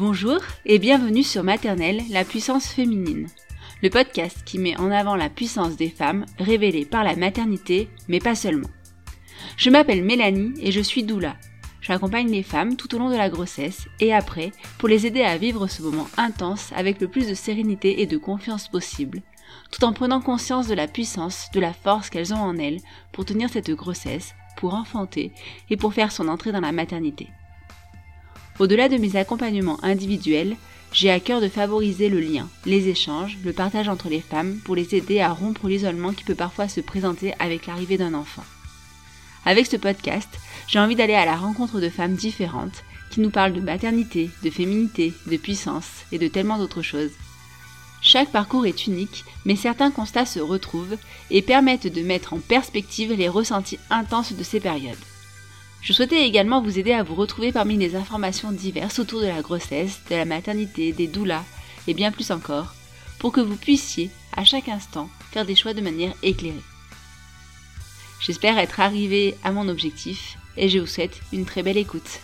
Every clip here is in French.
Bonjour et bienvenue sur Maternelle, la puissance féminine. Le podcast qui met en avant la puissance des femmes révélée par la maternité, mais pas seulement. Je m'appelle Mélanie et je suis doula. J'accompagne les femmes tout au long de la grossesse et après pour les aider à vivre ce moment intense avec le plus de sérénité et de confiance possible, tout en prenant conscience de la puissance, de la force qu'elles ont en elles pour tenir cette grossesse, pour enfanter et pour faire son entrée dans la maternité. Au-delà de mes accompagnements individuels, j'ai à cœur de favoriser le lien, les échanges, le partage entre les femmes pour les aider à rompre l'isolement qui peut parfois se présenter avec l'arrivée d'un enfant. Avec ce podcast, j'ai envie d'aller à la rencontre de femmes différentes qui nous parlent de maternité, de féminité, de puissance et de tellement d'autres choses. Chaque parcours est unique, mais certains constats se retrouvent et permettent de mettre en perspective les ressentis intenses de ces périodes. Je souhaitais également vous aider à vous retrouver parmi les informations diverses autour de la grossesse, de la maternité, des doulas et bien plus encore, pour que vous puissiez, à chaque instant, faire des choix de manière éclairée. J'espère être arrivé à mon objectif et je vous souhaite une très belle écoute.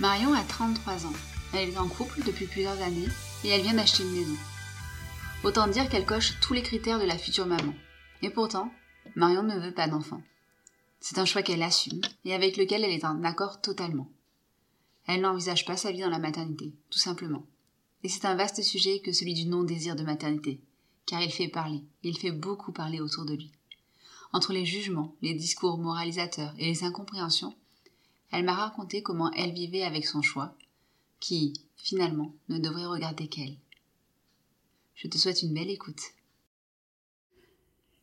Marion a 33 ans. Elle est en couple depuis plusieurs années et elle vient d'acheter une maison. Autant dire qu'elle coche tous les critères de la future maman. Et pourtant, Marion ne veut pas d'enfant. C'est un choix qu'elle assume et avec lequel elle est en accord totalement. Elle n'envisage pas sa vie dans la maternité, tout simplement. Et c'est un vaste sujet que celui du non-désir de maternité, car il fait parler, il fait beaucoup parler autour de lui. Entre les jugements, les discours moralisateurs et les incompréhensions, elle m'a raconté comment elle vivait avec son choix, qui, finalement, ne devrait regarder qu'elle. Je te souhaite une belle écoute.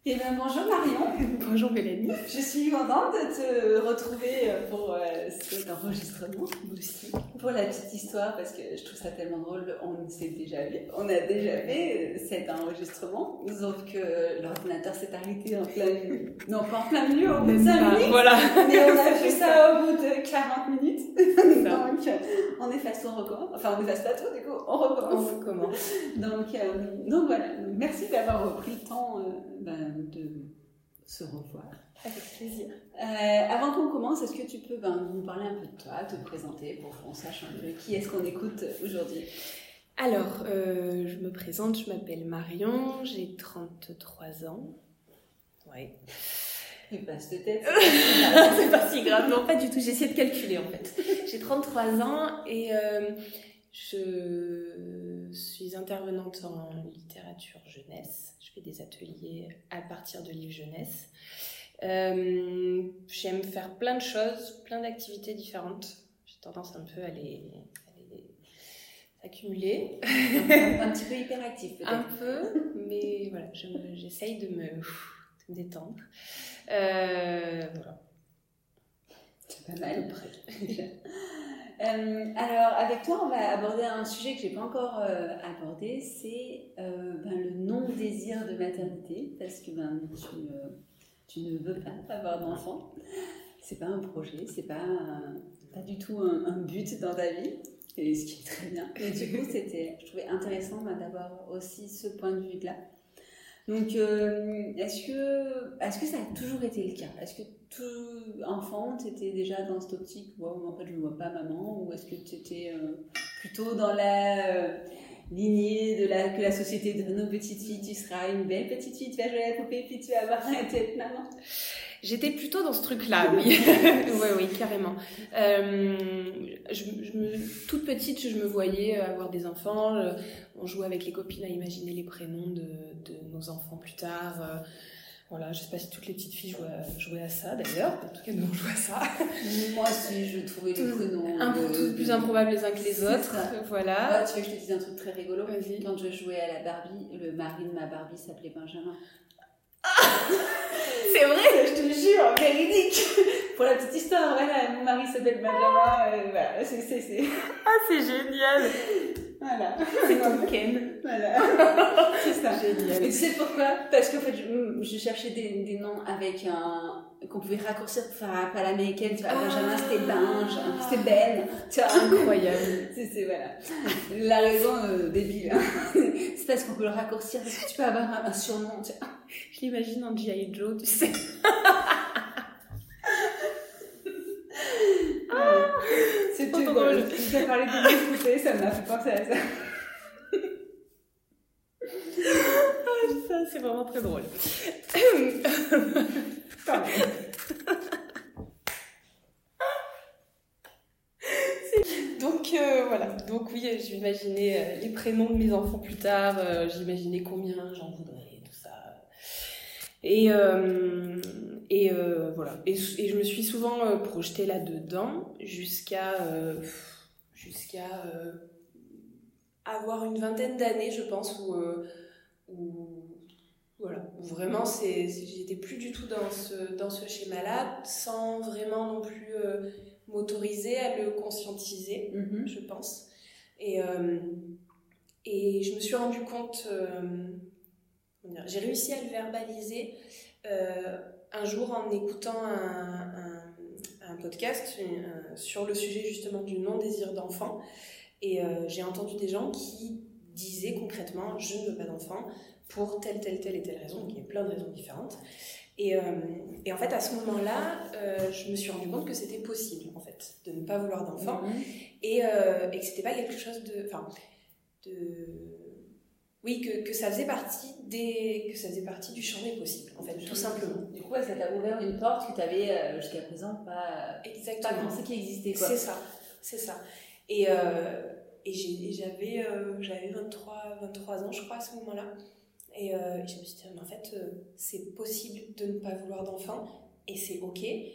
Eh bien, bonjour Marion. bonjour Mélanie. Je suis contente de te retrouver pour euh, cet enregistrement aussi. Pour la petite histoire, parce que je trouve ça tellement drôle. On s'est déjà on a déjà fait euh, cet enregistrement, sauf que l'ordinateur s'est arrêté en plein milieu. Non, pas en plein milieu, au bout de 5 minutes. Voilà. Mais on a fait ça au bout de 40 minutes. Donc, on efface, on recommence. Enfin, on efface pas tout, du coup, on recommence. On recommence. Donc, euh, donc voilà. Merci d'avoir pris le temps. Ben, de se revoir. Avec plaisir. Euh, avant qu'on commence, est-ce que tu peux ben, nous parler un peu de toi, te présenter pour qu'on sache un peu qui est-ce qu'on écoute aujourd'hui? Alors, euh, je me présente, je m'appelle Marion, j'ai 33 ans. Ouais. Et passe de tête. c'est pas si grave, non, pas du tout. J'ai essayé de calculer en fait. J'ai 33 ans et euh, je suis intervenante en littérature jeunesse des ateliers à partir de livres jeunesse. Euh, j'aime faire plein de choses, plein d'activités différentes. J'ai tendance un peu à les, accumuler. Un, petit peu hyperactif peut-être. Un peu, mais voilà, j'essaye de me, détendre. Euh, voilà. C'est pas mal. Euh, alors, avec toi, on va aborder un sujet que je n'ai pas encore euh, abordé, c'est euh, ben, le non-désir de maternité, parce que ben, tu, ne veux pas avoir d'enfant. C'est pas un projet, c'est pas, pas du tout un, but dans ta vie, et ce qui est très bien. Et du coup, je trouvais intéressant ben, d'avoir aussi ce point de vue-là. Donc, est-ce que, est que ça a toujours été le cas? Est-ce que tout enfant, tu étais déjà dans cette optique, wow, en fait je ne vois pas maman, ou est-ce que tu étais euh, plutôt dans la, euh, lignée de la, que la société donne aux petites filles. Tu seras une belle petite fille, tu vas jouer à la poupée, puis tu vas avoir un tête maman. J'étais plutôt dans ce truc-là, oui. oui, oui, carrément. Euh, je, je me, toute petite, je me voyais avoir des enfants. Je, on jouait avec les copines à imaginer les prénoms de, de nos enfants plus tard. Euh, voilà, je sais pas si toutes les petites filles jouaient à, jouaient à ça d'ailleurs. En tout cas, nous on jouait à ça. Moi aussi, je trouvais les prénoms. Un peu tous plus improbables les uns que les autres. ça. Voilà. Ah, tu veux que je te dise un truc très rigolo Vas-y. Quand je jouais à la Barbie, le mari de ma Barbie s'appelait Benjamin. C'est vrai Je te jure, véridique Pour la petite histoire, voilà, mon mari s'appelle Benjamin, euh, voilà, c'est, c'est, c'est, Ah, c'est génial voilà. C'est ton Ken. Voilà, c'est ça. Génial. Et tu sais pourquoi? Parce qu'en fait, je, je cherchais des, des noms avec un... qu'on pouvait raccourcir pour faire appel à l'américaine, tu vois, Ah. Benjamin c'était Benj, c'était Ben, tu vois. Incroyable. C'est, c'est, voilà. La raison euh, débile. hein. C'est parce qu'on peut le raccourcir, parce que tu peux avoir un, un surnom, tu. Je l'imagine en G.I. Joe, tu sais. C'est trop tout drôle. Tu as parlé de poupées, ça m'a fait penser à ça. Ça, c'est vraiment très drôle. Pardon. Donc voilà, donc oui, j'imaginais euh, les prénoms de mes enfants plus tard, euh, j'imaginais combien j'en voudrais, tout ça. Et, euh, voilà, et, je me suis souvent projetée là-dedans jusqu'à avoir une vingtaine d'années, je pense, où voilà, où vraiment j'étais plus du tout dans ce, dans ce schéma-là, sans vraiment non plus euh, m'autoriser à le conscientiser, Mhm. je pense. Et, euh, et je me suis rendu compte, euh, j'ai réussi à le verbaliser un jour en écoutant un, un- un podcast sur le sujet justement du non-désir d'enfant. Et j'ai entendu des gens qui disaient concrètement Je ne veux pas d'enfant pour telle, telle, telle et telle raison. Donc il y a plein de raisons différentes. Et, euh, et en fait, à ce moment-là, euh, je me suis rendu compte que c'était possible, en fait, de ne pas vouloir d'enfant Mhm. et, euh, et que c'était pas quelque chose de. Enfin, de. Oui, que, que ça faisait partie des. que ça faisait partie du champ des possibles, en fait, tout simplement. Du coup, ça t'a ouvert une porte que tu avais jusqu'à présent pas, pas Exactement. pensé qu'il existait. C'est ça, c'est ça. Et, euh, et euh, j'avais 23, 23 ans, je crois, à ce moment-là. Et, euh, et je me suis dit, mais en fait, euh, c'est possible de ne pas vouloir d'enfant, et c'est OK. Et,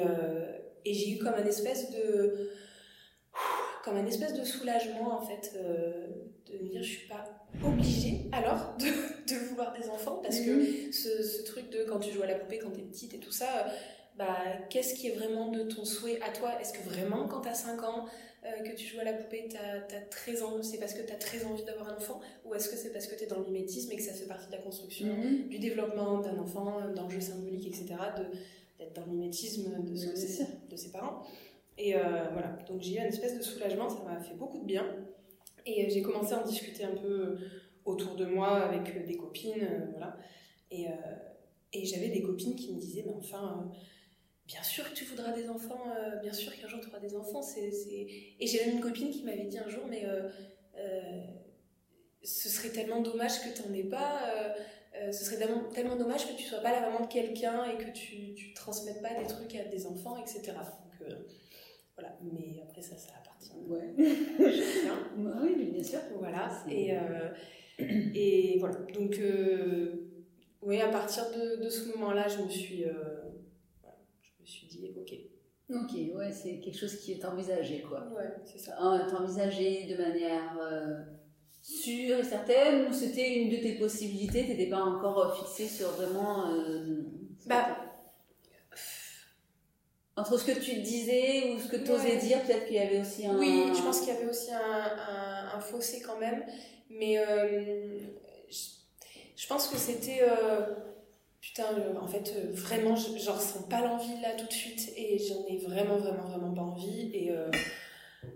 euh, et j'ai eu comme un espèce de. comme un espèce de soulagement, en fait, de me dire, je suis pas obligée, alors, de, de vouloir des enfants, parce que Mhm. ce, ce truc de quand tu joues à la poupée quand t'es petite et tout ça, bah, qu'est-ce qui est vraiment de ton souhait à toi? Est-ce que vraiment quand t'as 5 ans euh, que tu joues à la poupée, as c'est parce que t'as très envie d'avoir un enfant Ou est-ce que c'est parce que t'es dans le mimétisme et que ça fait partie de la construction, Mhm. du développement d'un enfant, le jeu symbolique, etc., d'être dans le mimétisme de, ce que c'est- de ses parents Et euh, voilà, donc j'ai eu une espèce de soulagement, ça m'a fait beaucoup de bien. Et euh, j'ai commencé à en discuter un peu autour de moi avec des copines, euh, voilà. Et, et j'avais des copines qui me disaient, mais enfin, bien sûr que tu voudras des enfants, euh, bien sûr qu'un jour tu auras des enfants. c'est c'est... Et j'ai même une copine qui m'avait dit un jour, mais euh, euh, ce serait tellement dommage que tu n'en aies pas, ce serait tellement, tellement dommage que tu sois pas la maman de quelqu'un et que tu ne transmettes pas des trucs à des enfants, etc. Donc voilà, mais après ça, ça appartient Ouais. à chacun. Oui, bien sûr. Voilà, et, et voilà. Donc, oui, à partir de, de ce moment-là, je me suis, me suis dit, ok. Ok, ouais, c'est quelque chose qui est envisagé, quoi. Ouais, c'est ça. T'as envisagé de manière euh, sûre et certaine ou c'était une de tes possibilités T'étais pas encore euh, fixée sur vraiment. euh, Bah. Entre ce que tu disais ou ce que tu osais Ouais. dire, peut-être qu'il y avait aussi un. Oui, je pense qu'il y avait aussi un, un, un fossé quand même, mais euh, je, je pense que c'était. euh, putain, euh, en fait, euh, vraiment, je- j'en ressens pas l'envie là tout de suite et j'en ai vraiment, vraiment, vraiment pas envie et. euh,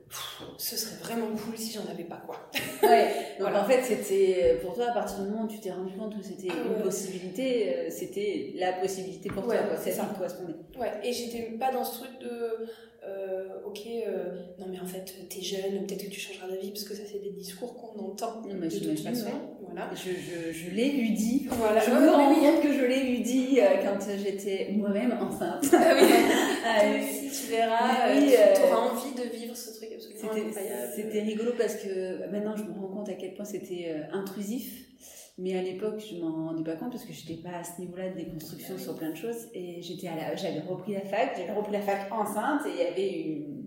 pff, ce serait vraiment cool si j'en avais pas quoi. Ouais, donc Voilà. en fait, c'était pour toi, à partir du moment où tu t'es rendu compte que c'était Ah une ouais. possibilité, euh, c'était la possibilité pour Ouais, toi, quoi. ça. qui correspondait. Ouais, et j'étais pas dans ce truc de euh, ok, euh, non mais en fait, t'es jeune, peut-être que tu changeras d'avis, parce que ça, c'est des discours qu'on entend Non, mais de toute façon. Voilà. Je, je, je l'ai lui dit. Voilà. Je me rends oui. compte que je l'ai lui dit euh, quand j'étais moi-même enceinte. Ah oui. Ah, aussi, tu verras, Oui, euh, tu auras envie de vivre ce truc absolument incroyable. c'était rigolo parce que maintenant je me rends compte à quel point c'était intrusif. Mais à l'époque, je m'en rendais pas compte parce que j'étais pas à ce niveau-là de déconstruction sur plein de choses. Et j'étais à la, j'avais repris la fac, j'avais repris la fac enceinte et il y avait une,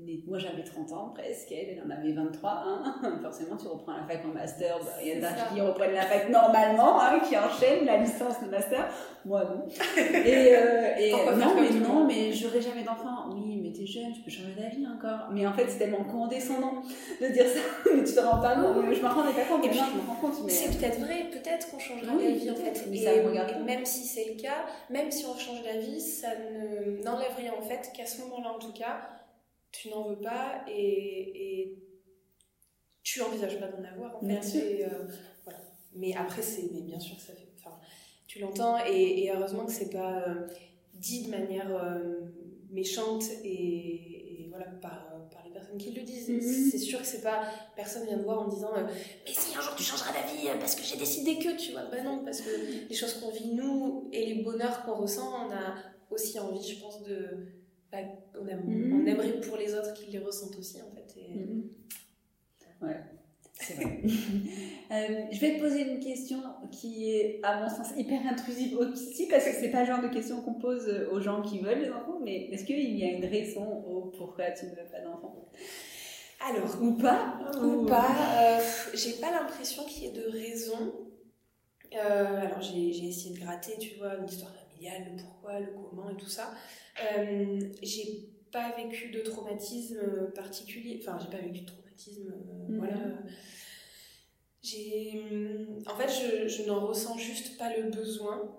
une- moi j'avais 30 ans presque, elle, elle en avait 23. Hein. Forcément, tu reprends la fac en master, bah, il y en a qui reprennent la fac normalement, hein, qui enchaînent la licence, le master. Moi non. Et, euh, et non, mais non, mais j'aurais jamais d'enfant. Oui, mais t'es jeune, tu peux changer d'avis encore. Mais en fait, c'est tellement condescendant de dire ça, mais tu te rends pas compte. Je m'en rendais pas compte, mais je me rends compte. Mais... C'est peut-être vrai, peut-être qu'on changera Oui, d'avis en fait. mais Et, ça me même si c'est le cas, même si on change d'avis, ça ne- n'enlève rien en fait, qu'à ce moment-là en tout cas, tu n'en veux pas et, et tu envisages pas d'en avoir en fait. Bien sûr. Et, euh, voilà. Mais après, c'est mais bien sûr, ça fait. Enfin, tu l'entends et, et heureusement que c'est pas euh, dit de manière euh, méchante et, et voilà par, par les personnes qui le disent. Mhm. C'est sûr que c'est pas personne vient te voir en disant euh, mais si un jour tu changeras d'avis euh, parce que j'ai décidé que tu vois bah non parce que les choses qu'on vit nous et les bonheurs qu'on ressent on a aussi envie je pense de bah, on, aime- Mhm. on aimerait pour les autres qu'ils les ressentent aussi en fait et- Mhm. Ouais, c'est vrai. Euh, je vais te poser une question qui est, à mon sens, hyper intrusive aussi, parce que c'est pas le genre de question qu'on pose aux gens qui veulent des enfants, mais est-ce qu'il y a une raison au pourquoi tu ne veux pas d'enfants? Alors Ou pas ou pas euh, j'ai pas l'impression qu'il y ait de raison. Euh, alors j'ai j'ai essayé de gratter tu vois une histoire familiale le pourquoi le comment et tout ça. Euh, j'ai pas vécu de traumatisme particulier enfin j'ai pas vécu de traumatisme euh, Mhm. voilà j'ai en fait je, je n'en ressens juste pas le besoin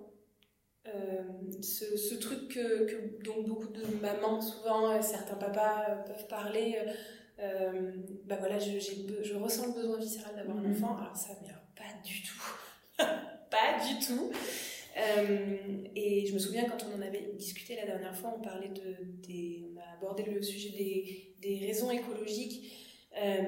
Euh, ce, ce truc que, que- dont beaucoup de mamans souvent euh, certains papas peuvent parler euh, bah voilà je, ressens le besoin viscéral d'avoir un Mhm. enfant alors ça mais alors, pas du tout pas du tout Euh, et je me souviens quand on en avait discuté la dernière fois, on parlait de, des, on a abordé le sujet des, des raisons écologiques. Euh,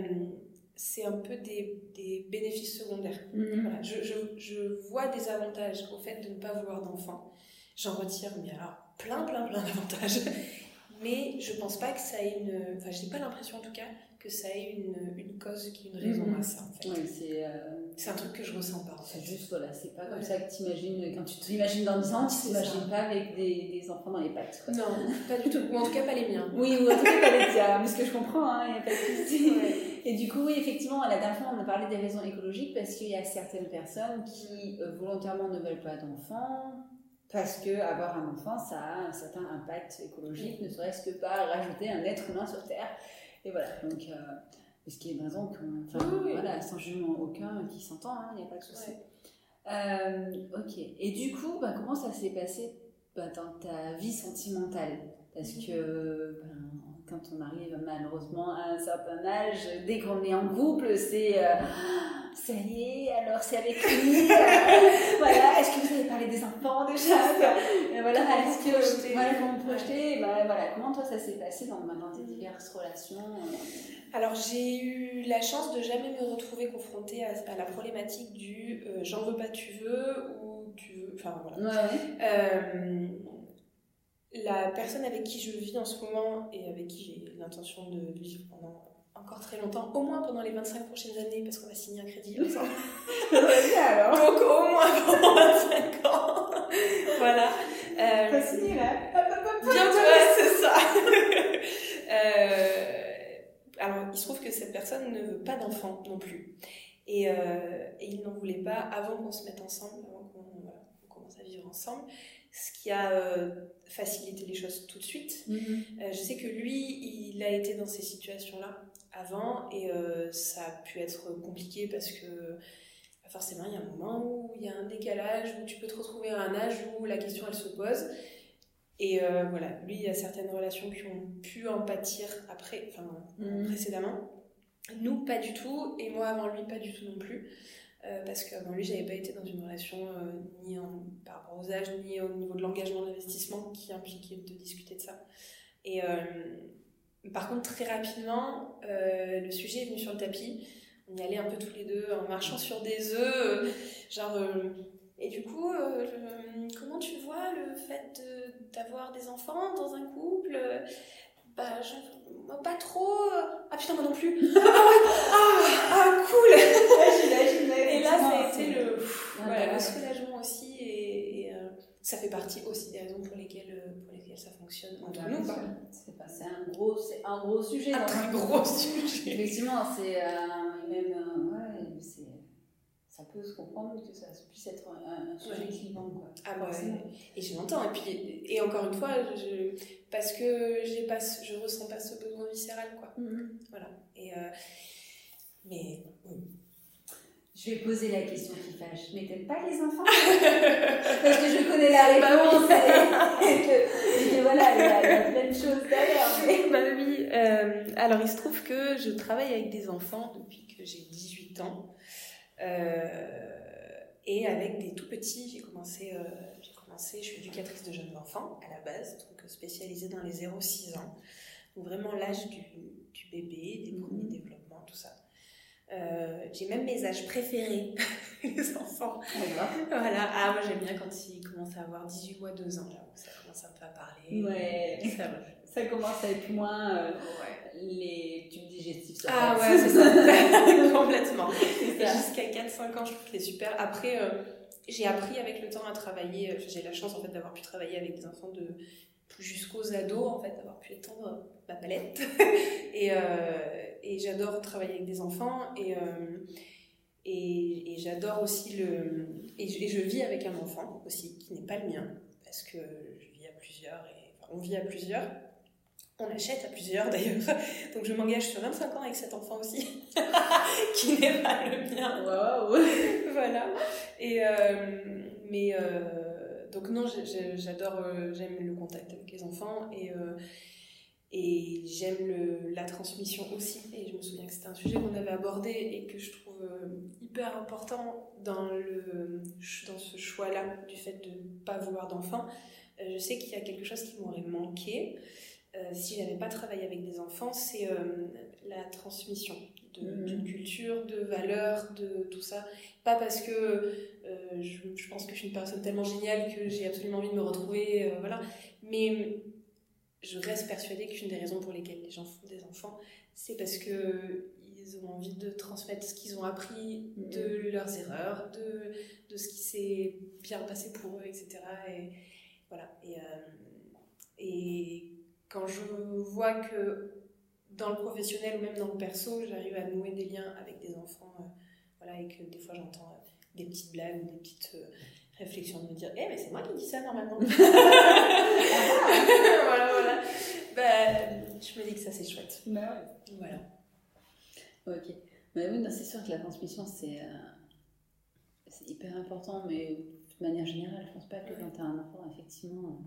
c'est un peu des, des bénéfices secondaires. Mhm. Voilà, je, je, je vois des avantages au fait de ne pas vouloir d'enfant. J'en retire, mais alors plein, plein, plein d'avantages. Mais je pense pas que ça ait une. Enfin, j'ai pas l'impression en tout cas que ça ait une, une cause qui est une raison Mhm. à ça en fait. Ouais, c'est euh, C'est un truc que je ressens pas c'est juste, voilà, c'est pas comme Ouais. ça que t'imagines, quand tu t'imagines dans 10 ans, tu t'imagines pas avec des, des enfants dans les pattes. quoi. Non, pas du tout. Ou en tout cas pas les miens. Oui, ou en tout cas pas les tiens, mais ce que je comprends, il n'y a pas de souci. Ouais. Et du coup, oui, effectivement, la dernière fois, on a parlé des raisons écologiques parce qu'il y a certaines personnes qui euh, volontairement ne veulent pas d'enfants parce que avoir un enfant, ça a un certain impact écologique, ne serait-ce que par rajouter un être humain sur Terre. Et voilà, donc, euh, ce qui est une raison, qu'on- enfin, Oui, oui. voilà, sans jugement aucun, qui s'entend, hein, il n'y a pas de souci. Ouais. Euh, ok. Et du coup, bah, comment ça s'est passé bah, dans ta vie sentimentale? Parce que ben, quand on arrive malheureusement à un certain âge, dès qu'on est en couple, c'est euh, Ah, ça y est, alors c'est avec lui. euh, voilà, est-ce que vous avez parlé des enfants déjà? Et voilà, est-ce que voilà, comment vous projetez? Bah, voilà, comment toi ça s'est passé dans, dans tes diverses relations? Alors j'ai eu la chance de jamais me retrouver confrontée à, à la problématique du euh, j'en veux pas tu veux ou tu veux. Enfin voilà. Ouais. Euh, la personne avec qui je vis en ce moment et avec qui j'ai l'intention de vivre pendant encore très longtemps, au moins pendant les 25 prochaines années, parce qu'on va signer un crédit ensemble. Alors. Donc au moins pendant 25 ans. voilà. Euh, signé là. Bientôt, ouais, c'est ça. Euh, alors, il se trouve que cette personne ne veut pas d'enfant non plus. Et, euh, et il n'en voulait pas avant qu'on se mette ensemble, avant qu'on voilà, commence à vivre ensemble. Ce qui a euh, facilité les choses tout de suite. Mhm. Euh, je sais que lui, il a été dans ces situations-là avant et ça a pu être compliqué parce que bah, forcément, il y a un moment où il y a un décalage, où tu peux te retrouver à un âge où la question, elle se pose. Et euh, voilà, lui, il y a certaines relations qui ont pu en pâtir après, enfin, Mhm. précédemment. Nous, pas du tout, et moi avant lui, pas du tout non plus. Euh, parce qu'avant lui, j'avais pas été dans une relation euh, ni en- par rapport aux âges, ni au niveau de l'engagement de l'investissement qui impliquait de discuter de ça. Et par contre, très rapidement, le sujet est venu sur le tapis. On y allait un peu tous les deux en marchant sur des œufs, genre. Et du coup, comment tu vois le fait d'avoir des enfants dans un couple bah, moi pas trop. Ah putain, moi non plus. ah, ah, cool. et là, ça a été le, voilà, le soulagement aussi. Et, et euh, ça fait partie aussi des raisons pour lesquelles, euh, pour lesquelles ça fonctionne entre nous. C'est un gros, un gros sujet. Un très gros sujet. Effectivement, c'est euh, même. ouais, c'est ça peut se comprendre que ça puisse être un, sujet clivant. Quoi. Ah bah Et je l'entends. Et, puis, et encore une fois, je, parce que j'ai pas, je ressens pas ce besoin viscéral. Quoi. Mm-hmm. Voilà. Et, euh, mais Je vais poser la question qui fâche. Mais t'aimes pas les enfants Parce que je connais la bah réponse et, que, voilà, il y, a, plein de choses derrière. Bah oui. Euh, alors, il se trouve que je travaille avec des enfants depuis que j'ai 18 ans. Euh, et avec des tout petits, j'ai commencé, euh, j'ai commencé, je suis éducatrice de jeunes enfants à la base, donc spécialisée dans les 0-6 ans, donc vraiment l'âge du, du, bébé, des mhm. premiers développements, tout ça. Euh, j'ai même mes âges préférés, les enfants. voilà. Ah, moi j'aime bien quand ils commencent à avoir 18 mois, 2 ans, là, ça commence un peu à parler. Ouais. Ça, ça commence à être moins les tubes digestifs. ah ouais, c'est ça. Complètement. Jusqu'à 4-5 ans, je trouve que c'est super. Après, euh, j'ai appris avec le temps à travailler. Euh, j'ai la chance en fait d'avoir pu travailler avec des enfants de jusqu'aux ados, en fait, d'avoir pu étendre ma palette. et, euh, et j'adore travailler avec des enfants. Et, et, et j'adore aussi le. Et je, et je, vis avec un enfant aussi, qui n'est pas le mien, parce que je vis à plusieurs, et, on vit à plusieurs. On achète à plusieurs d'ailleurs. Donc je m'engage sur 25 ans avec cet enfant aussi, qui n'est pas le mien. Waouh Voilà. Et euh, mais euh, donc non, j'adore, euh, j'aime le contact avec les enfants et et j'aime la transmission aussi. Et je me souviens que c'était un sujet qu'on avait abordé et que je trouve hyper important dans le dans ce choix-là du fait de ne pas vouloir d'enfants. Je sais qu'il y a quelque chose qui m'aurait manqué. Euh, si j'avais pas travaillé avec des enfants, c'est euh, la transmission d'une culture, de valeurs, de tout ça. Pas parce que euh, je, je, pense que je suis une personne tellement géniale que j'ai absolument envie de me retrouver, voilà. Mais je reste persuadée qu'une des raisons pour lesquelles les gens font des enfants, c'est parce que ils ont envie de transmettre ce qu'ils ont appris de mhm. leurs erreurs, de, de ce qui s'est bien passé pour eux, etc. Et voilà. Et, quand je vois que dans le professionnel ou même dans le perso, j'arrive à nouer des liens avec des enfants, euh, voilà, et que des fois j'entends euh, des petites blagues ou des petites euh, réflexions de me dire Eh, mais c'est moi qui dis ça normalement Voilà, voilà. Bah, je me dis que ça c'est chouette. Bah Voilà. Ok. Bah oui, c'est sûr que la transmission c'est hyper important, mais de manière générale, je pense pas que quand tu as un enfant, effectivement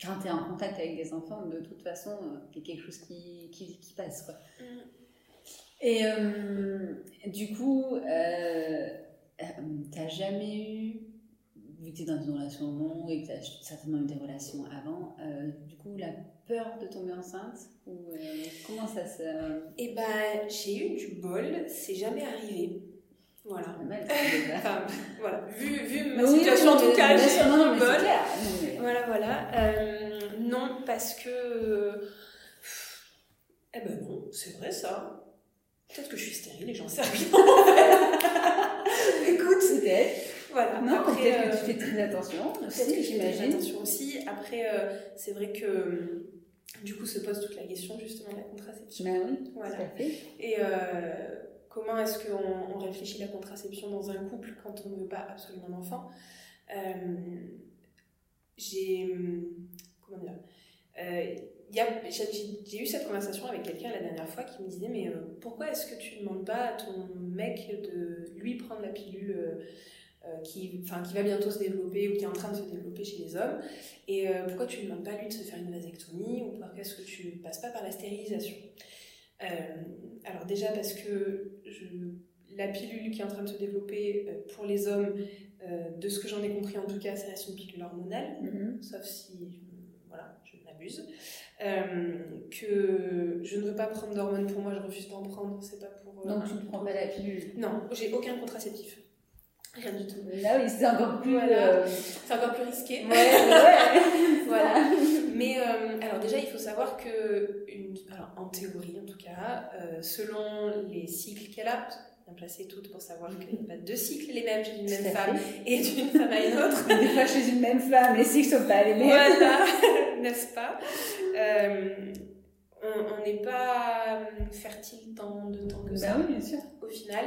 quand tu es en contact avec des enfants, de toute façon, il y a quelque chose qui, qui, qui passe. Quoi. Mm. Et euh, du coup, euh, euh t'as jamais eu, vu que tu es dans une relation longue et que tu as certainement eu des relations avant, euh, du coup, la peur de tomber enceinte ou Comment ça se. Eh ben, j'ai eu du bol, c'est jamais arrivé. Voilà. enfin, voilà. Vu, vu ma situation, en tout cas, j'ai eu du bol. Voilà, voilà. Euh, non, parce que. Eh ben non, c'est vrai ça. Peut-être que je suis stérile et j'en sais rien. Écoute, c'était. Voilà. Non, peut-être que tu fais très attention aussi, j'imagine. attention aussi. Après, euh, c'est vrai que du coup se pose toute la question justement de la contraception. Ben oui, voilà. Et euh, comment est-ce qu'on réfléchit la contraception dans un couple quand on ne veut pas absolument d'enfant J'ai comment dire euh, j'ai eu cette conversation avec quelqu'un la dernière fois qui me disait mais euh, pourquoi est-ce que tu ne demandes pas à ton mec de lui prendre la pilule euh, qui, qui va bientôt se développer ou qui est en train de se développer chez les hommes? Et pourquoi tu ne demandes pas lui de se faire une vasectomie ou pourquoi est-ce que tu passes pas par la stérilisation? Alors déjà parce que je, la pilule qui est en train de se développer pour les hommes, de ce que j'en ai compris en tout cas, ça reste une pilule hormonale, mm-hmm. sauf si voilà, je m'abuse. Euh, que je ne veux pas prendre d'hormones pour moi, je refuse d'en prendre, c'est pas pour. Euh, Donc tu ne prends pas la pilule Non, j'ai aucun contraceptif. Rien du tout. Là oui, c'est encore plus. Euh, c'est encore plus risqué. Ouais, ouais. voilà. Mais alors déjà, il faut savoir que, une, alors, en théorie en tout cas, selon les cycles qu'elle a, bien placée toutes pour savoir qu'il n'y a pas deux cycles les mêmes chez une même femme et d'une femme à une autre. Des fois chez une même femme, les cycles sont pas les mêmes. Voilà, n'est-ce pas? Euh, On n'est pas fertile tant de temps que bah ça. oui, bien sûr. Au final,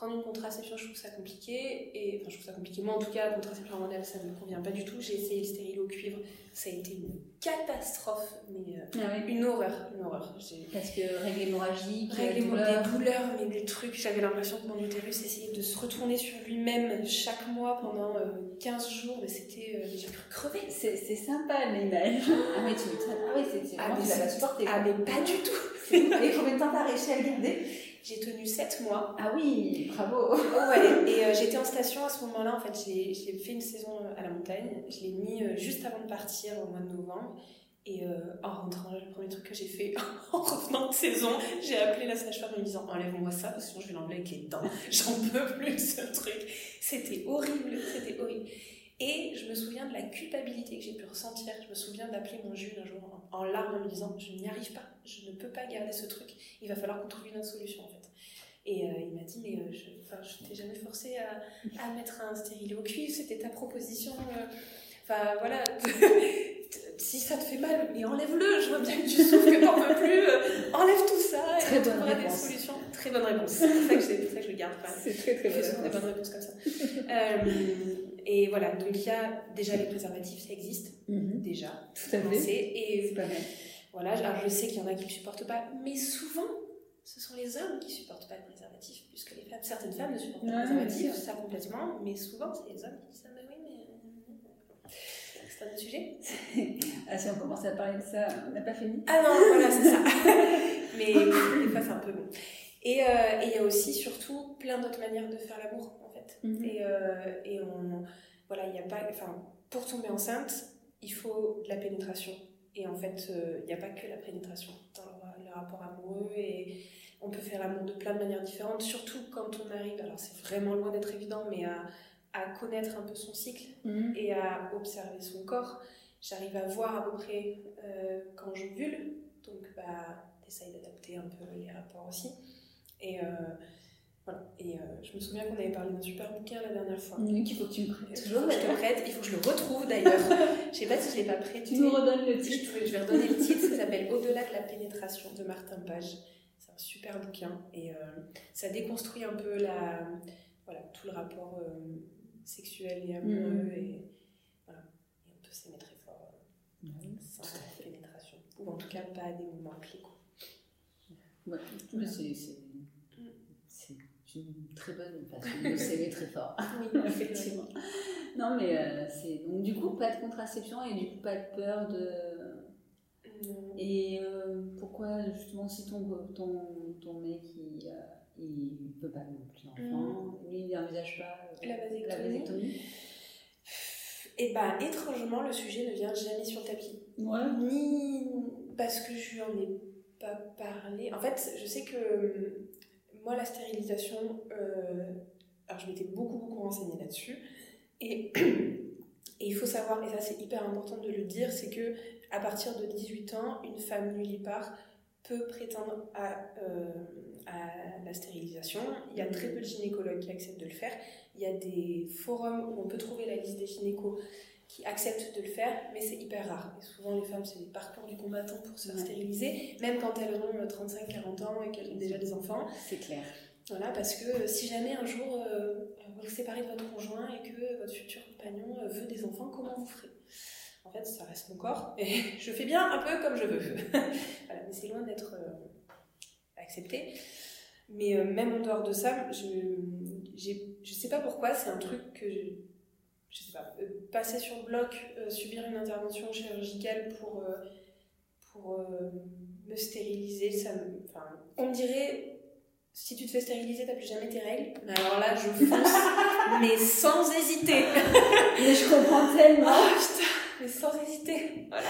prendre une contraception, je trouve ça compliqué. Et, enfin, je trouve ça compliqué. Moi, en tout cas, la contraception hormonale, ça ne me convient pas du tout. J'ai essayé le stérilet au cuivre. Ça a été une catastrophe, mais euh, ah une horreur. Une horreur. Parce que règle hémorragique, règle douleur. des douleurs, mais des trucs. J'avais l'impression que mon utérus essayait de se retourner sur lui-même chaque mois pendant 15 euh, jours. Mais c'était. Euh, j'ai cru crever. C'est sympa l'image. ah, mais tu Ah, oui, c'est. Ah, mais tu pas. Ah, mais pas du tout. Et combien de temps t'as réussi à le garder? J'ai tenu 7 mois. Ah oui, bravo Ouais, et euh, j'étais en station à ce moment-là, en fait, j'ai fait une saison euh, à la montagne. Je l'ai mis euh, juste avant de partir au mois de novembre. Et en rentrant, le premier truc que j'ai fait en revenant de saison, j'ai appelé la sage-femme en me disant Enlève-moi ça, parce que sinon je vais l'enlever avec les dents. J'en peux plus ce truc. C'était horrible, c'était horrible. Et je me souviens de la culpabilité que j'ai pu ressentir. Je me souviens d'appeler mon juge un jour en, larmes en me disant Je n'y arrive pas, je ne peux pas garder ce truc. Il va falloir qu'on trouve une autre solution en fait. Et euh, il m'a dit Mais euh, je, je t'ai jamais forcé à, mettre un stérilet au cuivre, c'était ta proposition. Euh. Enfin voilà, si ça te fait mal, mais enlève-le. Je vois bien que tu souffres, que t'en peux plus. enlève tout ça et on trouvera des solutions. Très bonne réponse. C'est pour ça que, je le garde. C'est très très bonne Des bonnes réponses comme ça. Et voilà, donc il y a déjà les préservatifs, ça existe. Mhm. Déjà. Tout à fait. Et c'est pas mal. Voilà, alors je sais qu'il y en a qui ne supportent pas, mais souvent, ce sont les hommes qui ne supportent pas le préservatif, puisque les femmes, certaines femmes ne supportent pas le préservatif, ça complètement, mais souvent, c'est les hommes qui disent Ah, bah oui, mais. Euh, c'est un autre sujet. ah, si on commence à parler de ça, on n'a pas fini. Ah non, voilà, c'est ça. mais des fois, c'est un peu bon. Et euh, il y a aussi, surtout, plein d'autres manières de faire l'amour Mhm. Et, euh, et on, voilà, il n'y a pas, enfin, pour tomber enceinte, il faut de la pénétration. Et en fait, euh, il n'y a pas que la pénétration dans le, rapport amoureux. Et on peut faire l'amour de plein de manières différentes, surtout quand on arrive, alors c'est vraiment loin d'être évident, mais à, à, connaître un peu son cycle mhm. et à observer son corps. J'arrive à voir à peu près euh, quand j'ovule, donc bah, t'essayes d'adapter un peu les rapports aussi. Et et euh, je me souviens qu'on avait parlé d'un super bouquin la dernière fois. Oui, qu'il faut que tu me prêtes. Toujours, je te prête. Il faut que je le retrouve d'ailleurs. je sais pas si je l'ai pas prêté. Tu nous redonnes le titre. Je, vais redonner le titre. Ça s'appelle Au-delà de la pénétration de Martin Page. C'est un super bouquin et euh, ça déconstruit un peu la, voilà, tout le rapport euh, sexuel et amoureux mm. et voilà. Et on peut s'aimer très fort sans pénétration ou en tout cas pas à des moments clés. Ouais, c'est une très bonne façon de s'aimer très fort. Oui, effectivement. non, mais euh, c'est. Donc, du coup, pas de contraception et du coup, pas de peur de. Et euh, pourquoi, justement, si ton, ton, ton mec, il, euh, il veut pas non plus d'enfant, mm. lui, il n'envisage pas la vasectomie, et bah, étrangement, le sujet ne vient jamais sur le tapis. Ouais. Ni parce que je lui en ai pas parlé. En fait, je sais que moi, la stérilisation, euh, alors je m'étais beaucoup, beaucoup renseignée là-dessus. Et, il faut savoir, et ça c'est hyper important de le dire, c'est que à partir de 18 ans, une femme nullipare peut prétendre à, euh, à la stérilisation. Il y a très peu de gynécologues qui acceptent de le faire. Il y a des forums où on peut trouver la liste des gynécos qui acceptent de le faire, mais c'est hyper rare. Et souvent, les femmes, c'est des parcours du combattant pour se stériliser, même quand elles ont 35-40 ans et qu'elles ont déjà des enfants. C'est clair. Voilà, parce que si jamais un jour euh, vous vous séparez de votre conjoint et que votre futur compagnon euh, veut des enfants, comment vous ferez? En fait, ça reste mon corps et je fais bien un peu comme je veux. voilà, mais c'est loin d'être euh, accepté. Mais même en dehors de ça, je, je sais pas pourquoi, c'est un truc que je sais pas, euh, passer sur le bloc, euh, subir une intervention chirurgicale pour, euh, pour me stériliser, ça enfin, on me dirait, si tu te fais stériliser, t'as plus jamais tes règles. Mais alors là, je fonce, mais sans hésiter. mais je comprends tellement. Oh, putain. Mais sans hésiter. Voilà.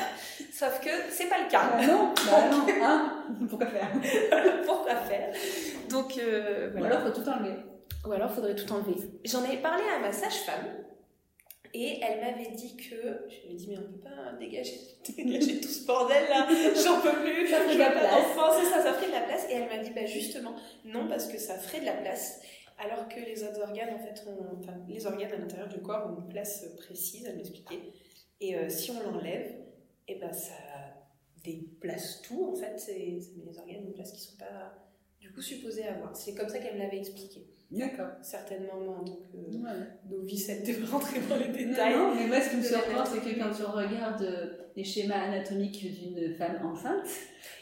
Sauf que c'est pas le cas. Bah non, bah non, hein Pourquoi faire Pourquoi faire Donc, euh, Ou alors faut tout enlever. Ou alors, faudrait tout enlever. J'en ai parlé à ma sage-femme. Et elle m'avait dit que. Je lui ai dit, mais on peut pas dégager, dégager tout ce bordel là, j'en peux plus, Ça je veux pas d'enfant, c'est ça, ça ferait de la place. Et elle m'a dit, bah justement, non, parce que ça ferait de la place, alors que les autres organes, en fait, ont, enfin, les organes à l'intérieur du corps ont une place précise, elle m'expliquait. Et euh, si on l'enlève, et ben ça déplace tout, en fait, c'est- ça met les organes une place qui sont pas du coup supposés avoir. C'est comme ça qu'elle me l'avait expliqué. D'accord. Certainement, moi, en tant que Ouais. devait rentrer dans les détails. non, mais moi ce qui me surprend, c'est que quand tu regardes euh, les schémas anatomiques d'une femme enceinte,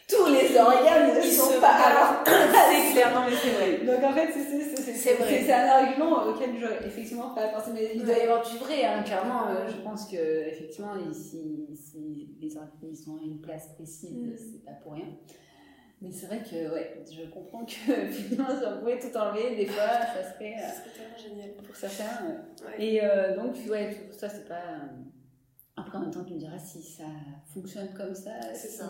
tous les organes ne sont pas leur C'est clair, non mais c'est vrai. Donc en fait, c'est- un argument auquel j'aurais effectivement pas pensé. Mais il doit y avoir du vrai, hein, clairement. euh, je pense que effectivement, si, si les organes ils sont à une place précise, Mm. c'est pas pour rien. Mais c'est vrai que ouais, je comprends que effectivement, si on pouvait tout enlever, des fois, ça serait euh, C'est tellement génial. pour certains. euh, Ouais. et euh, donc, ouais, tout ça, c'est pas. Après, en même temps, tu me diras si ça fonctionne comme ça, si, ça.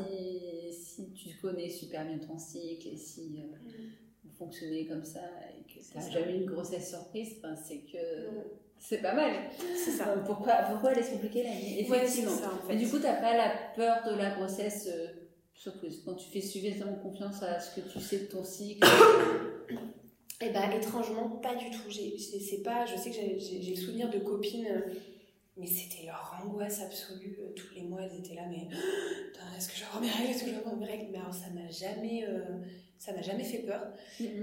si tu connais super bien ton cycle et si euh, vous fonctionnez comme ça et que tu n'as ça. jamais eu une grossesse surprise, ben, c'est que Non, c'est pas mal. C'est ça. Pourquoi, pourquoi aller se compliquer la vie? Ouais, Effectivement. ça en fait. Et du coup, tu n'as pas la peur de la grossesse euh, surprise. Quand tu fais suffisamment confiance à ce que tu sais de ton cycle. Eh ben, étrangement, pas du tout. J'ai, c'est pas, je sais que j'ai, j'ai- j'ai le souvenir de copines, euh, mais c'était leur angoisse absolue. Euh, Tous les mois, elles étaient là, mais est-ce que je vais avoir mes règles Est-ce que je vais avoir mes règles? Mais alors, ça m'a jamais, euh, ça m'a jamais fait peur.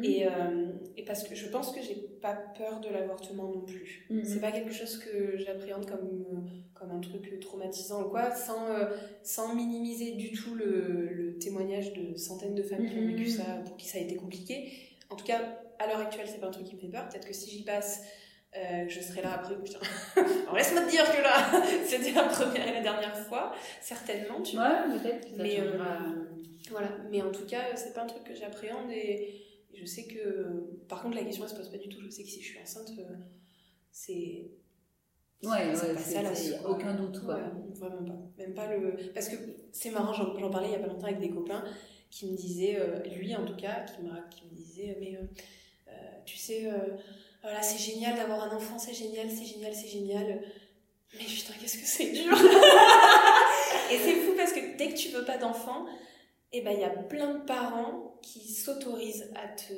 Et, euh, et parce que je pense que j'ai pas peur de l'avortement non plus. Mhm. C'est pas quelque chose que j'appréhende comme, comme un truc traumatisant ou quoi, sans, euh, sans minimiser du tout le, le témoignage de centaines de femmes qui ont vécu Mhm. ça, pour qui ça a été compliqué. En tout cas, à l'heure actuelle, c'est pas un truc qui me fait peur. Peut-être que si j'y passe, euh, je serai là après. Putain. Alors laisse-moi te dire que là, c'était la première et la dernière fois, certainement, tu vois. Ouais, peut-être Mais, euh. Voilà, mais en tout cas, c'est pas un truc que j'appréhende et je sais que. Par contre, la question elle se pose pas du tout. Je sais que si je suis enceinte, euh, c'est. Ouais, c'est ouais, c'est aucun doute, quoi. Ouais, vraiment pas. Même pas le. Parce que c'est marrant, j'en parlais il y a pas longtemps avec des copains qui me disaient, euh, lui en tout cas, qui me, qui me disait, mais tu sais, voilà, c'est génial d'avoir un enfant, c'est génial, c'est génial, c'est génial. Mais putain, qu'est-ce que c'est dur Et c'est fou parce que dès que tu veux pas d'enfant, eh ben il y a plein de parents qui s'autorisent à te,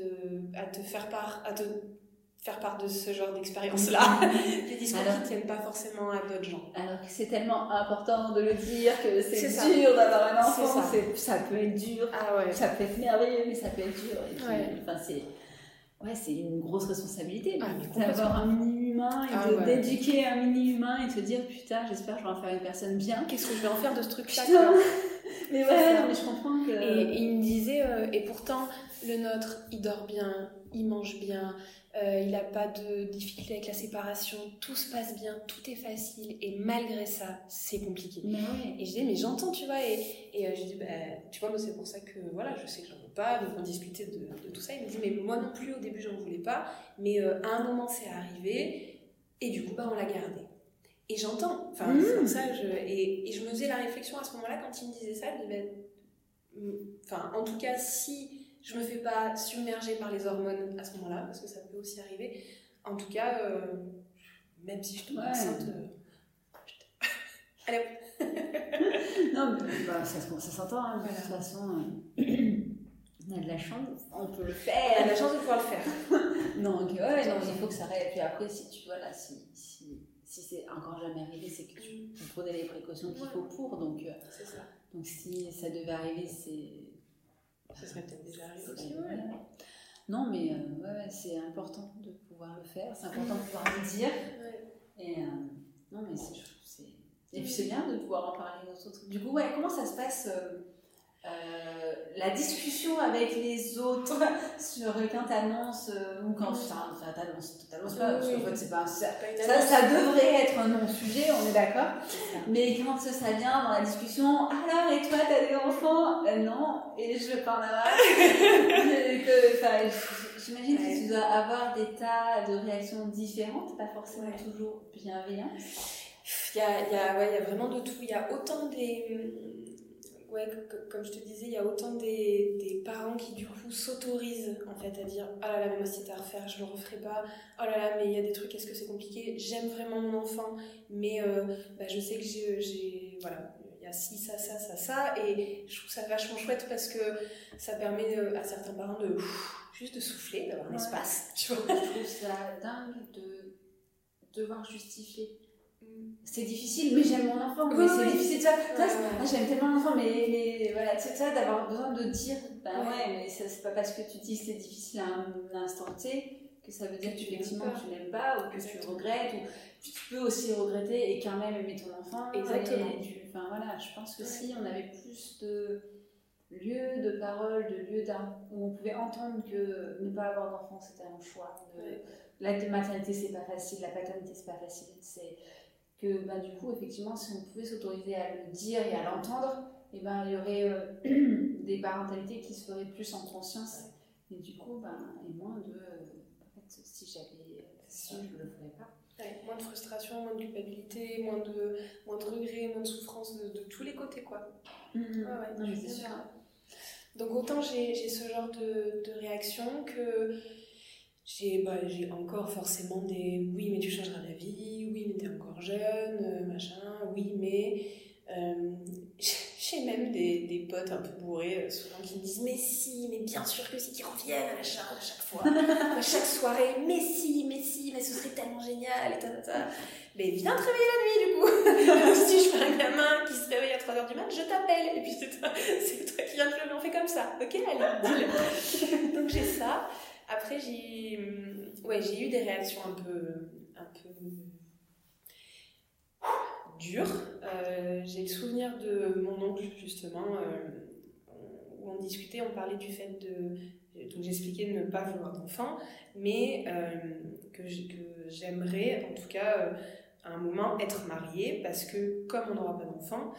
à te faire part, à te faire part de ce genre d'expérience-là. Des discours Alors- qui tiennent pas forcément à d'autres gens. Alors que c'est tellement important de le dire que c'est dur d'avoir un C'est enfant, ça. ça. peut être dur, Ah ouais. ça peut être merveilleux, mais ça peut être dur. Et puis, Ouais. enfin, c'est ouais, c'est une grosse responsabilité Ah, d'avoir un mini-humain et Ah ouais. d'éduquer un mini-humain et de te dire putain, j'espère que je vais en faire une personne bien. Qu'est-ce que je vais en faire de ce truc-là Mais ouais, ça. non, mais je comprends que. Et, et il me disait, euh, et pourtant, le nôtre, il dort bien, il mange bien, euh, il n'a pas de difficulté avec la séparation, tout se passe bien, tout est facile, et malgré ça, c'est compliqué. Ouais. Et je disais, mais j'entends, tu vois, et, et euh, j'ai dit, bah, tu vois, moi, c'est pour ça que, voilà, je sais que j'en veux pas, donc on discutait de, de tout ça. Il me dit, mais moi non plus, au début, j'en voulais pas, mais euh, à un moment, c'est arrivé, et du coup, bah, on l'a gardé. Et j'entends, enfin, Mmh. ça, je, et, et je me faisais la réflexion à ce moment-là, quand il me disait ça, je me disais, bah, enfin, en tout cas, si je me fais pas submerger par les hormones à ce moment-là, parce que ça peut aussi arriver, en tout cas, euh, même si je tombe Ouais. enceinte, euh, allez. Non, mais, bah, ça, se- ça s'entend, hein, de toute façon. euh, on a de la chance, on peut le Elle a faire. la chance de pouvoir le faire. Non, ok, ouais, non, il faut que ça reste. Puis après, si tu vois là, si, si, si c'est encore jamais arrivé, c'est que tu, tu prenais les précautions qu'il Ouais. faut pour. Donc, euh, ça. donc si ça devait arriver, c'est. Ça serait peut-être déjà arrivé aussi, ouais. Non, mais euh, ouais, c'est important de pouvoir le faire, c'est important de pouvoir le dire. Et euh, non, mais c'est. c'est- Et puis c'est bien de pouvoir en parler aux autres. Du coup, ouais, comment ça se passe euh, euh, la discussion avec les autres sur quand t'annonces euh, ou quand enfin, ça t'annonce, t'annonces pas parce qu'en fait c'est pas ça, ça, ça devrait être un non-sujet, on est d'accord. Mais quand ça vient dans la discussion, alors et toi t'as des enfants? Euh, Non, et je veux pas en avoir. J'imagine Ouais. que tu dois avoir des tas de réactions différentes, pas forcément Ouais. toujours bienveillantes. Il Il y a, y, a, ouais, y a vraiment de tout. Il y a autant des. Ouais, comme je te disais, il y a autant des, des parents qui du coup s'autorisent en fait à dire Oh là là, mais moi c'était à refaire, je le referai pas. Oh là là, mais il y a des trucs, est-ce que c'est compliqué? J'aime vraiment mon enfant, mais euh, bah, je sais que j'ai. Voilà, il y a ci, ça, ça, ça, ça. Et je trouve ça vachement chouette parce que ça permet à certains parents de juste de souffler, d'avoir un espace. Tu vois je trouve ça dingue de devoir justifier c'est difficile, mais j'aime mon enfant. Mais c'est difficile, ça. j'aime tellement mon enfant, mais, mais voilà, c'est ça, d'avoir besoin de dire, ben ouais, mais c'est pas parce que tu dis que c'est difficile à un, instant T que ça veut dire que effectivement tu n'aimes pas ou que tu regrettes ou tu peux aussi regretter et quand même aimer ton enfant. Exactement. enfin voilà, je pense que si on avait plus de lieux de parole, de lieux où on pouvait entendre que ne pas avoir d'enfant c'était un choix. La maternité c'est pas facile, la paternité c'est pas facile, c'est que bah, du coup, effectivement, si on pouvait s'autoriser à le dire et à l'entendre, et eh ben, il y aurait euh, des parentalités qui se feraient plus en conscience. Et du coup, ben, et moins de. en fait, si j'avais si je ne le ferais pas. moins de frustration, moins de culpabilité, moins de, moins de regrets, moins de souffrance de, de tous les côtés, quoi. Mmh, ouais, c'est sûr. Donc, autant j'ai ce genre de, de réaction que j'ai bah, encore forcément des oui, mais tu changeras d'avis, oui, mais t'es encore jeune, euh, machin, oui, mais. Euh, j'ai même des, des, potes un peu bourrés, euh, souvent, qui me disent Mais si, mais bien sûr que si, qui reviennent à, chaque, à chaque fois, à chaque soirée, mais si, mais si, mais ce serait tellement génial, et ta, ta, ta. Mais viens te réveiller la nuit, du coup. si je fais un gamin qui se réveille à 3h du mat, je t'appelle, et puis c'est toi, toi qui viens de le on fait comme ça, ok Allez, Donc j'ai ça. Après, j'ai ouais, eu des réactions un peu, un peu dures. Euh, j'ai le souvenir de mon oncle, justement, euh, où on discutait, on parlait du fait de. Donc j'expliquais de ne pas vouloir d'enfant, mais euh, que j'aimerais, en tout cas, à un moment, être mariée, parce que comme on n'aura pas d'enfant,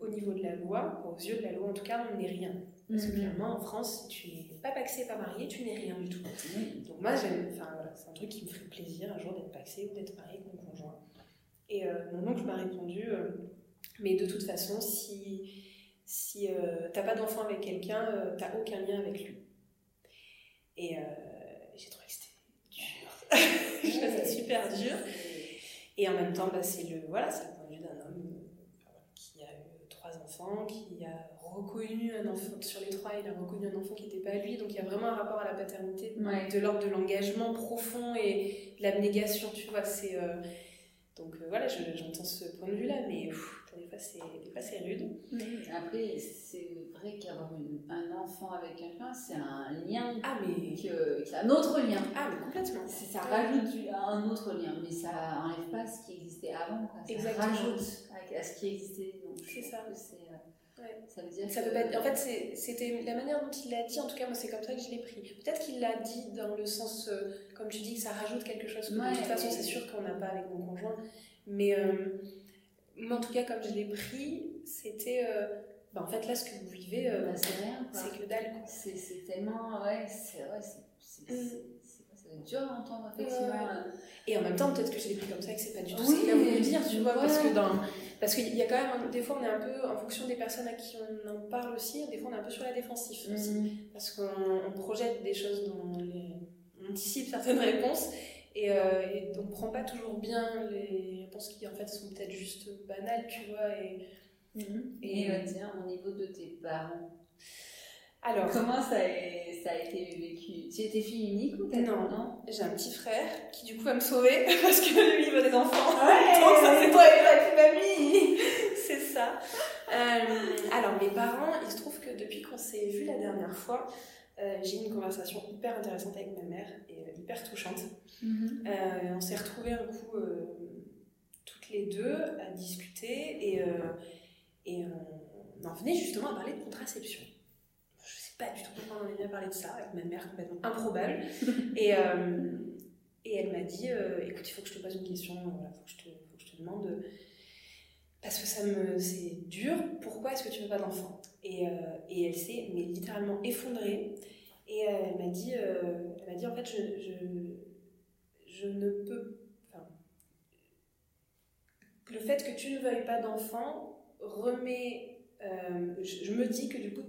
au niveau de la loi, aux yeux de la loi en tout cas, on n'est rien. Parce que mhm. clairement, en France, si tu n'es pas paxé, pas marié, tu n'es rien du tout. Donc moi, j'aime, enfin voilà, c'est un truc qui me ferait plaisir un jour d'être paxé ou d'être marié avec mon conjoint. Et euh, mon oncle m'a répondu, euh, mais de toute façon, si, si euh, t'as pas d'enfant avec quelqu'un, tu t'as aucun lien avec lui. Et j'ai trouvé que c'était dur. Je trouvais ça super dur. Et en même temps, bah, c'est le, voilà, c'est le point de vue d'un homme qui a reconnu un enfant, sur les trois, il a reconnu un enfant qui n'était pas lui. Donc il y a vraiment un rapport à la paternité de l'ordre de l'engagement profond et de l'abnégation, tu vois. C'est, euh, donc euh, voilà, j'entends ce point de vue-là, mais des fois c'est rude. Après, c'est vrai qu'avoir un enfant avec quelqu'un, c'est un lien, ah, mais... c'est un autre lien. Ah, mais complètement. Ça rajoute un autre lien, mais ça enlève pas ce qui existait avant. Quoi. Ça Exactement. rajoute à ce qui existait. C'est ça. C'est ça veut dire ça peut pas. En fait, c'était la manière dont il l'a dit, en tout cas, moi, c'est comme ça que je l'ai pris. Peut-être qu'il l'a dit dans le sens, euh, comme tu dis, que ça rajoute quelque chose. de toute façon, c'est sûr qu'on n'a pas avec mon conjoint. Mais euh, moi, en tout cas, comme je l'ai pris, c'était. Euh, bah, en fait, là, ce que vous vivez, bah, c'est rien. C'est que dalle. C'est tellement. Ouais, c'est. Ouais, c'est mm dur à entendre, effectivement. Et en même temps, peut-être que je l'ai pris comme ça et que c'est pas du tout ce qu'il a voulu dire, tu vois, parce que dans... Parce qu'il y a quand même, des fois, on est un peu, en fonction des personnes à qui on en parle aussi, des fois, on est un peu sur la défensif aussi. Mm. Parce qu'on projette des choses dont on anticipe certaines réponses et, euh, et on prend pas toujours bien les réponses qui, en fait, sont peut-être juste banales, tu vois. Et, mm. et, euh, tiens, au niveau de tes parents, alors, comment ça a, ça a été vécu? Tu étais fille unique ou Non, non. J'ai un petit frère qui du coup va me sauver parce que lui il veut des enfants. Ouais, Donc ça c'est toi et ta mamie. c'est ça. Euh, alors mes parents, il se trouve que depuis qu'on s'est vu la dernière fois, euh, j'ai eu une conversation hyper intéressante avec ma mère et euh, hyper touchante. Mm-hmm. on s'est retrouvés un coup toutes les deux à discuter et, et on en venait justement à parler de contraception pas du tout pourquoi on en bien parlé de ça, avec ma mère complètement improbable. et, euh, et elle m'a dit euh, écoute, il faut que je te pose une question, il faut, que je te, faut que je te demande. Parce que ça me, c'est dur, pourquoi est-ce que tu veux pas d'enfant? Et, euh, et, elle s'est mais littéralement effondrée. Et elle m'a dit, elle m'a dit en fait, je, je, je ne peux. Enfin, le fait que tu ne veuilles pas d'enfant remet. euh, je, je me dis que du coup,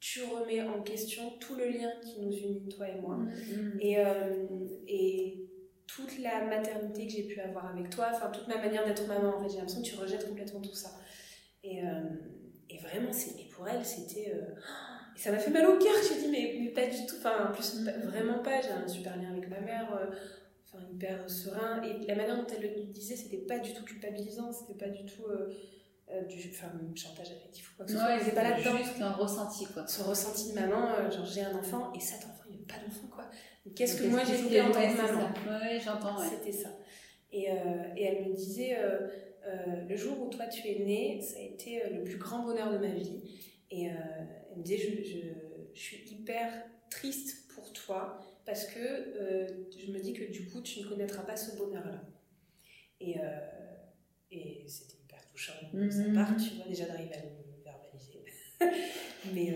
tu remets en question tout le lien qui nous unit, toi et moi. Mm. Et, euh, et toute la maternité que j'ai pu avoir avec toi, enfin toute ma manière d'être maman, en fait, j'ai l'impression que tu rejettes complètement tout ça. Et, euh, et vraiment, c'est, et pour elle, c'était. euh, et ça m'a fait mal au cœur. J'ai dit, mais, mais pas du tout. Enfin, en plus, pas- vraiment pas. J'ai un super lien avec ma mère, euh, enfin, hyper serein. Et la manière dont elle le disait, c'était pas du tout culpabilisant, c'était pas du tout. euh, du enfin, chantage affectif ou quoi que ce soit. Ouais, était pas là-dedans juste un ressenti quoi. son ressenti de maman, euh, genre j'ai un enfant et cet enfant, il n'y a pas d'enfant Qu'est-ce que moi j'ai fait en tant que maman ça. Ouais, j'entends, ouais. C'était ça. Et, euh, et elle me disait, euh, euh, le jour où toi tu es née, ça a été le plus grand bonheur de ma vie. Et elle me disait, je, je, je suis hyper triste pour toi parce que je me dis que du coup tu ne connaîtras pas ce bonheur-là. Et, et c'était hyper touchant sa Mhm. part, tu vois, déjà d'arriver à le verbaliser. mais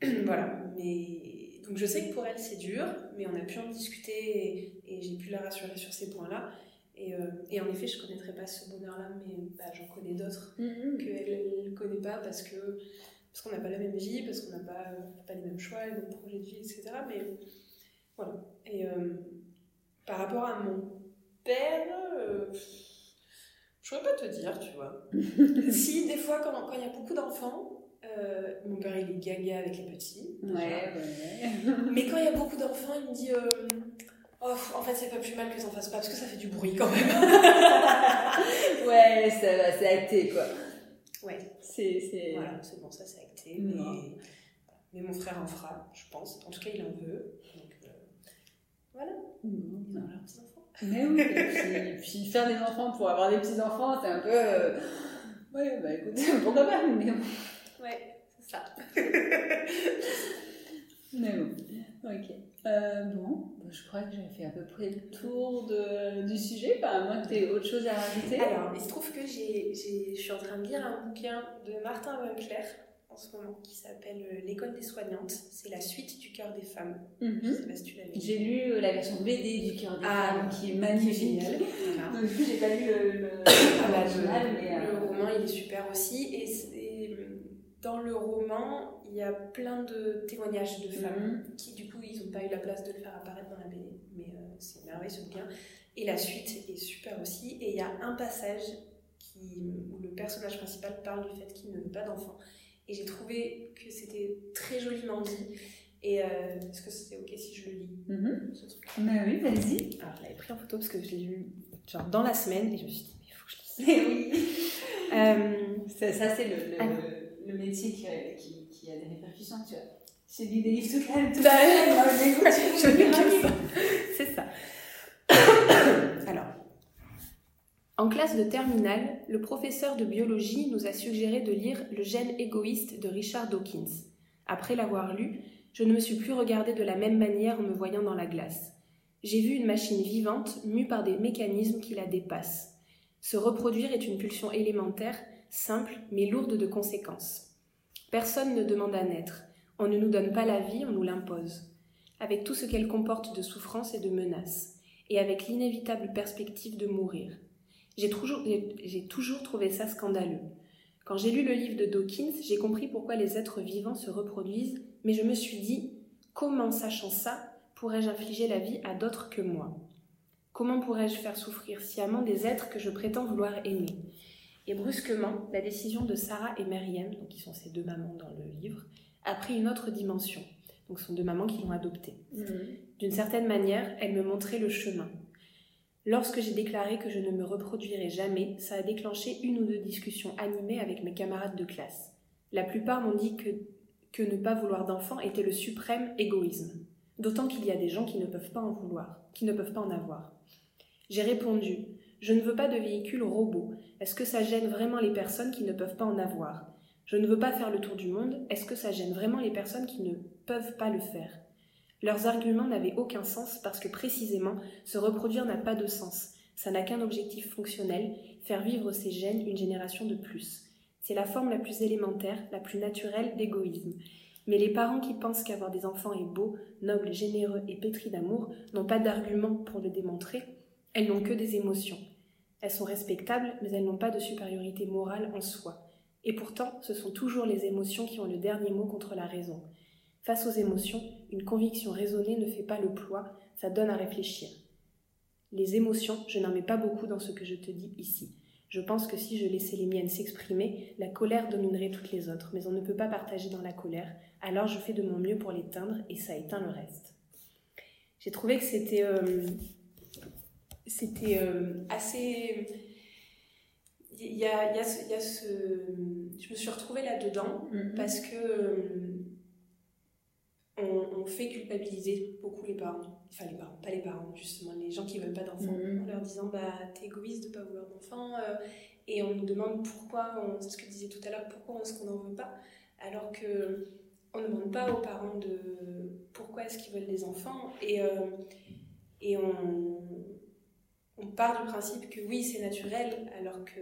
voilà. Mais, donc je sais que pour elle c'est dur, mais on a pu en discuter et, et j'ai pu la rassurer sur ces points-là. Et, euh, et en effet, je ne connaîtrais pas ce bonheur-là, mais bah, j'en connais d'autres Mhm. qu'elle ne connaît pas parce que parce qu'on n'a pas la même vie, parce qu'on n'a pas, pas les mêmes choix, les mêmes projets de vie, etc. Mais voilà. Et euh, par rapport à mon père, euh, je ne pourrais pas te dire, tu vois. si, des fois, quand il y a beaucoup d'enfants, euh, mon père il est gaga avec les petits. déjà. Ouais, ouais, Mais quand il y a beaucoup d'enfants, il me dit euh, Oh, en fait, c'est pas plus mal que t'en fasses pas, parce que ça fait du bruit quand même. ouais. ouais, ça va, c'est acté quoi. ouais. C'est, c'est... Voilà, c'est bon, ça c'est acté. Mais, mon frère en fera, je pense. En tout cas, il en veut. Donc euh, voilà, ils ont leurs petits enfants. Mais oui, et puis, faire des enfants pour avoir des petits enfants, c'est un peu. Ouais, bah écoute, pourquoi pas, mais bon. Ouais, c'est ça. Mais bon, ok. Euh, bon, bah, je crois que j'ai fait à peu près le tour de, du sujet, enfin, à moins que tu aies autre chose à rajouter. Alors, il se trouve que j'ai, je suis en train de lire un bouquin de Martin Winkler en ce moment qui s'appelle euh, L'école des soignantes. C'est la suite du cœur des femmes. Je Mhm. sais pas si tu l'as lu. J'ai lu euh, la version BD du cœur des Ah, femmes, qui est magnifique. Voilà. Donc, du coup, j'ai pas lu le, le, Ah bah, le, le roman, il est super aussi. Et, dans le roman, il y a plein de témoignages de femmes Mhm. qui, du coup, ils n'ont pas eu la place de le faire apparaître dans la BD. Mais euh, c'est une merveille ce bouquin. Et la suite est super aussi. Et il y a un passage qui, où le personnage principal parle du fait qu'il ne veut pas d'enfant. Et j'ai trouvé que c'était très joliment dit. Et euh, est-ce que c'est ok si je le lis Mhm. ce truc? Bah oui, vas-y. Alors, je l'avais pris en photo parce que je l'ai lu genre dans la semaine et je me suis dit, mais il faut que je lise. Oui. Euh, Ça, ça, c'est le, le, Alors. le métier qui, qui, qui a des répercussions, tu vois. J'ai lu des livres toute la toute la. C'est ça. Alors, en classe de terminale, le professeur de biologie nous a suggéré de lire Le gène égoïste de Richard Dawkins. Après l'avoir lu, je ne me suis plus regardée de la même manière en me voyant dans la glace. J'ai vu une machine vivante mue par des mécanismes qui la dépassent. Se reproduire est une pulsion élémentaire, simple, mais lourde de conséquences. Personne ne demande à naître. On ne nous donne pas la vie, on nous l'impose. Avec tout ce qu'elle comporte de souffrance et de menaces, et avec l'inévitable perspective de mourir. J'ai toujours, j'ai toujours trouvé ça scandaleux. Quand j'ai lu le livre de Dawkins, j'ai compris pourquoi les êtres vivants se reproduisent, mais je me suis dit, comment, sachant ça, pourrais-je infliger la vie à d'autres que moi? Comment pourrais-je faire souffrir sciemment des êtres que je prétends vouloir aimer? Et brusquement, la décision de Sarah et Maryam, donc qui sont ces deux mamans dans le livre, a pris une autre dimension. Donc ce sont deux mamans qui l'ont adoptée. D'une certaine manière, elle me montrait le chemin. Lorsque j'ai déclaré que je ne me reproduirais jamais, ça a déclenché une ou deux discussions animées avec mes camarades de classe. La plupart m'ont dit que, que ne pas vouloir d'enfant était le suprême égoïsme. D'autant qu'il y a des gens qui ne peuvent pas en vouloir, qui ne peuvent pas en avoir. J'ai répondu Je ne veux pas de véhicule robot. Est-ce que ça gêne vraiment les personnes qui ne peuvent pas en avoir? Je ne veux pas faire le tour du monde. Est-ce que ça gêne vraiment les personnes qui ne peuvent pas le faire? Leurs arguments n'avaient aucun sens parce que précisément, se reproduire n'a pas de sens. Ça n'a qu'un objectif fonctionnel, faire vivre ses gènes une génération de plus. C'est la forme la plus élémentaire, la plus naturelle d'égoïsme. Mais les parents qui pensent qu'avoir des enfants est beau, noble, généreux et pétri d'amour n'ont pas d'arguments pour le démontrer, elles n'ont que des émotions. Elles sont respectables, mais elles n'ont pas de supériorité morale en soi. Et pourtant, ce sont toujours les émotions qui ont le dernier mot contre la raison. Face aux émotions, une conviction raisonnée ne fait pas le poids, ça donne à réfléchir. Les émotions, je n'en mets pas beaucoup dans ce que je te dis ici. Je pense que si je laissais les miennes s'exprimer, la colère dominerait toutes les autres, mais on ne peut pas partager dans la colère, alors je fais de mon mieux pour l'éteindre et ça éteint le reste. J'ai trouvé que c'était euh, c'était euh, assez... Il y a, y, a ce, y a, ce, Je me suis retrouvée là-dedans Mhm. parce que euh, on, on fait culpabiliser beaucoup les parents. Enfin, les parents, pas les parents, justement, les gens qui veulent pas d'enfants, Mhm. en leur disant bah, t'es égoïste de pas vouloir d'enfants. euh, et on nous demande pourquoi, on- c'est ce que je disais tout à l'heure, pourquoi est-ce qu'on n'en veut pas Alors que on ne demande pas aux parents de pourquoi est-ce qu'ils veulent des enfants. Et, et on, on part du principe que oui, c'est naturel, alors que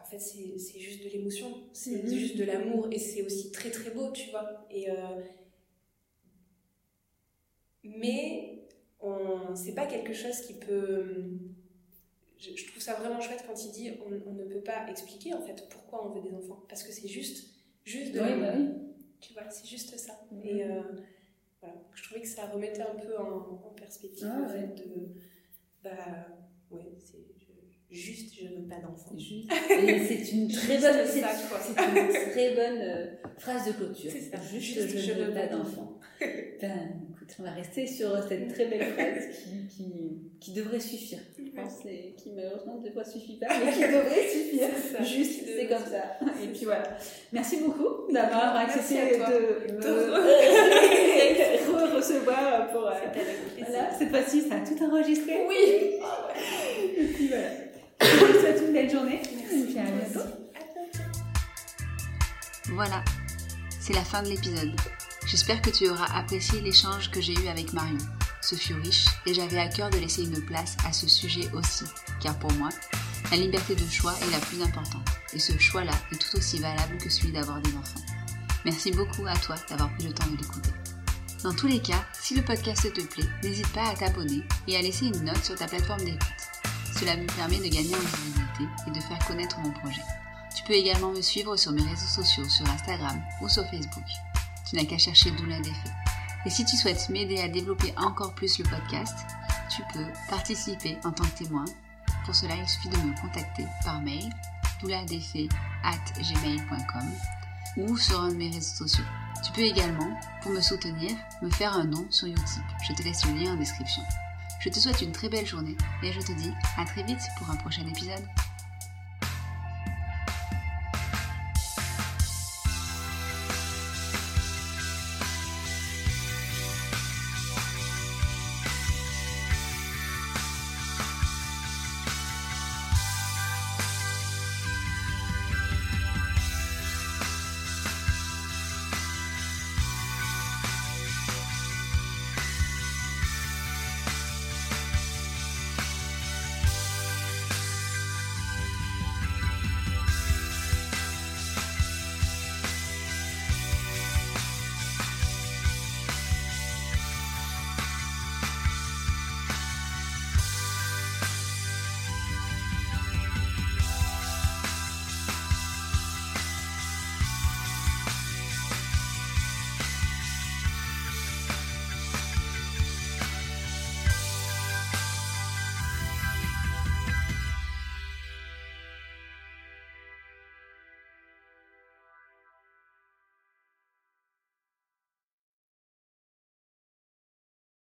en fait, c'est juste de l'émotion, c'est Mhm. juste de l'amour, et c'est aussi très très beau, tu vois. Et, euh, mais c'est pas quelque chose qui peut. Je, je trouve ça vraiment chouette quand il dit on, on ne peut pas expliquer en fait pourquoi on veut des enfants, parce que c'est juste, juste de Oui, l'amour. bah oui. Tu vois, c'est juste ça. Mhm. Et euh, voilà, je trouvais que ça remettait un peu en, en perspective Ah ouais. fait de. Bah, ouais, c'est juste, je veux pas d'enfant. C'est une très bonne, C'est une très bonne phrase de clôture. Juste, Juste, je, ne veux pas d'enfant. Ben, écoute, on va rester sur cette très belle phrase qui, qui, qui devrait suffire. Je pense et qui malheureusement des fois suffit pas, mais qui devrait suffire. C'est ça. Juste, c'est comme ça. Et puis voilà. Merci beaucoup d'avoir Merci accepté de me recevoir pour. euh, voilà, cette fois-ci, ça a tout enregistré. Oui Et puis voilà. Je vous souhaite une belle journée. Et puis. À bientôt. Voilà, c'est la fin de l'épisode. J'espère que tu auras apprécié l'échange que j'ai eu avec Marion. Ce fut riche et j'avais à cœur de laisser une place à ce sujet aussi, car pour moi, la liberté de choix est la plus importante, et ce choix-là est tout aussi valable que celui d'avoir des enfants. Merci beaucoup à toi d'avoir pris le temps de l'écouter. Dans tous les cas, si le podcast te plaît, n'hésite pas à t'abonner et à laisser une note sur ta plateforme d'écoute. Cela me permet de gagner en visibilité et de faire connaître mon projet. Tu peux également me suivre sur mes réseaux sociaux, sur Instagram ou sur Facebook. Tu n'as qu'à chercher Doula des. Et si tu souhaites m'aider à développer encore plus le podcast, tu peux participer en tant que témoin. Pour cela, il suffit de me contacter par mail douladesfaits@gmail.com ou sur un de mes réseaux sociaux. Tu peux également, pour me soutenir, me faire un don sur Utip. Je te laisse le lien en description. Je te souhaite une très belle journée et je te dis à très vite pour un prochain épisode.